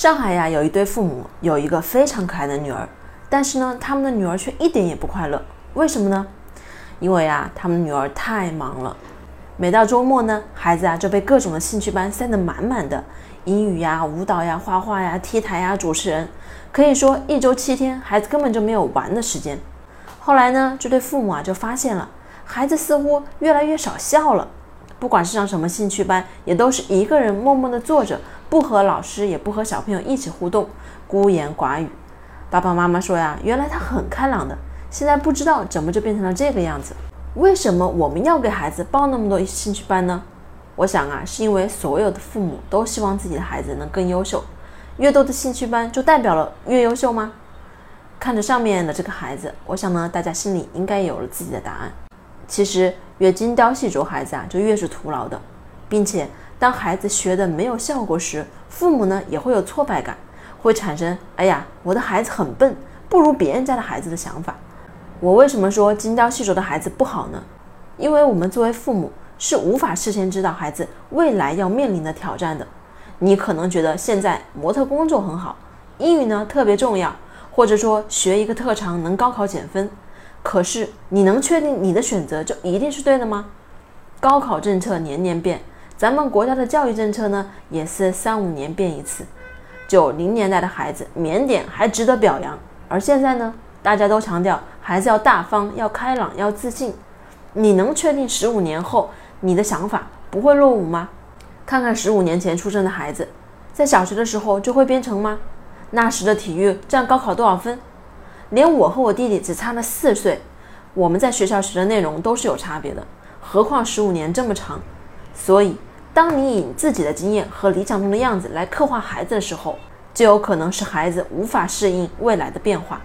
上海呀，有一对父母有一个非常可爱的女儿，但是呢，他们的女儿却一点也不快乐。为什么呢？因为啊，他们女儿太忙了。每到周末呢，孩子啊就被各种的兴趣班塞得满满的，英语呀、舞蹈呀、画画呀、T 台呀、主持人，可以说一周七天，孩子根本就没有玩的时间。后来呢，这对父母啊就发现了，孩子似乎越来越少笑了。不管是上什么兴趣班，也都是一个人默默地坐着，不和老师，也不和小朋友一起互动，孤言寡语。爸爸妈妈说呀，原来他很开朗的，现在不知道怎么就变成了这个样子。为什么我们要给孩子报那么多兴趣班呢？我想啊，是因为所有的父母都希望自己的孩子能更优秀，越多的兴趣班就代表了越优秀吗？看着上面的这个孩子，我想呢，大家心里应该有了自己的答案。其实越精雕细琢，孩子啊就越是徒劳的，并且当孩子学的没有效果时，父母呢也会有挫败感，会产生“哎呀，我的孩子很笨，不如别人家的孩子”的想法。我为什么说精雕细琢的孩子不好呢？因为我们作为父母是无法事先知道孩子未来要面临的挑战的。你可能觉得现在模特工作很好，英语呢特别重要，或者说学一个特长能高考减分。可是你能确定你的选择就一定是对的吗？高考政策年年变，咱们国家的教育政策呢也是三五年变一次。九零年代的孩子腼腆还值得表扬，而现在呢，大家都强调孩子要大方、要开朗、要自信。你能确定十五年后你的想法不会落伍吗？看看十五年前出生的孩子，在小学的时候就会编程吗？那时的体育占高考多少分？连我和我弟弟只差了四岁，我们在学校学的内容都是有差别的，何况十五年这么长。所以，当你以自己的经验和理想中的样子来刻画孩子的时候，就有可能使孩子无法适应未来的变化。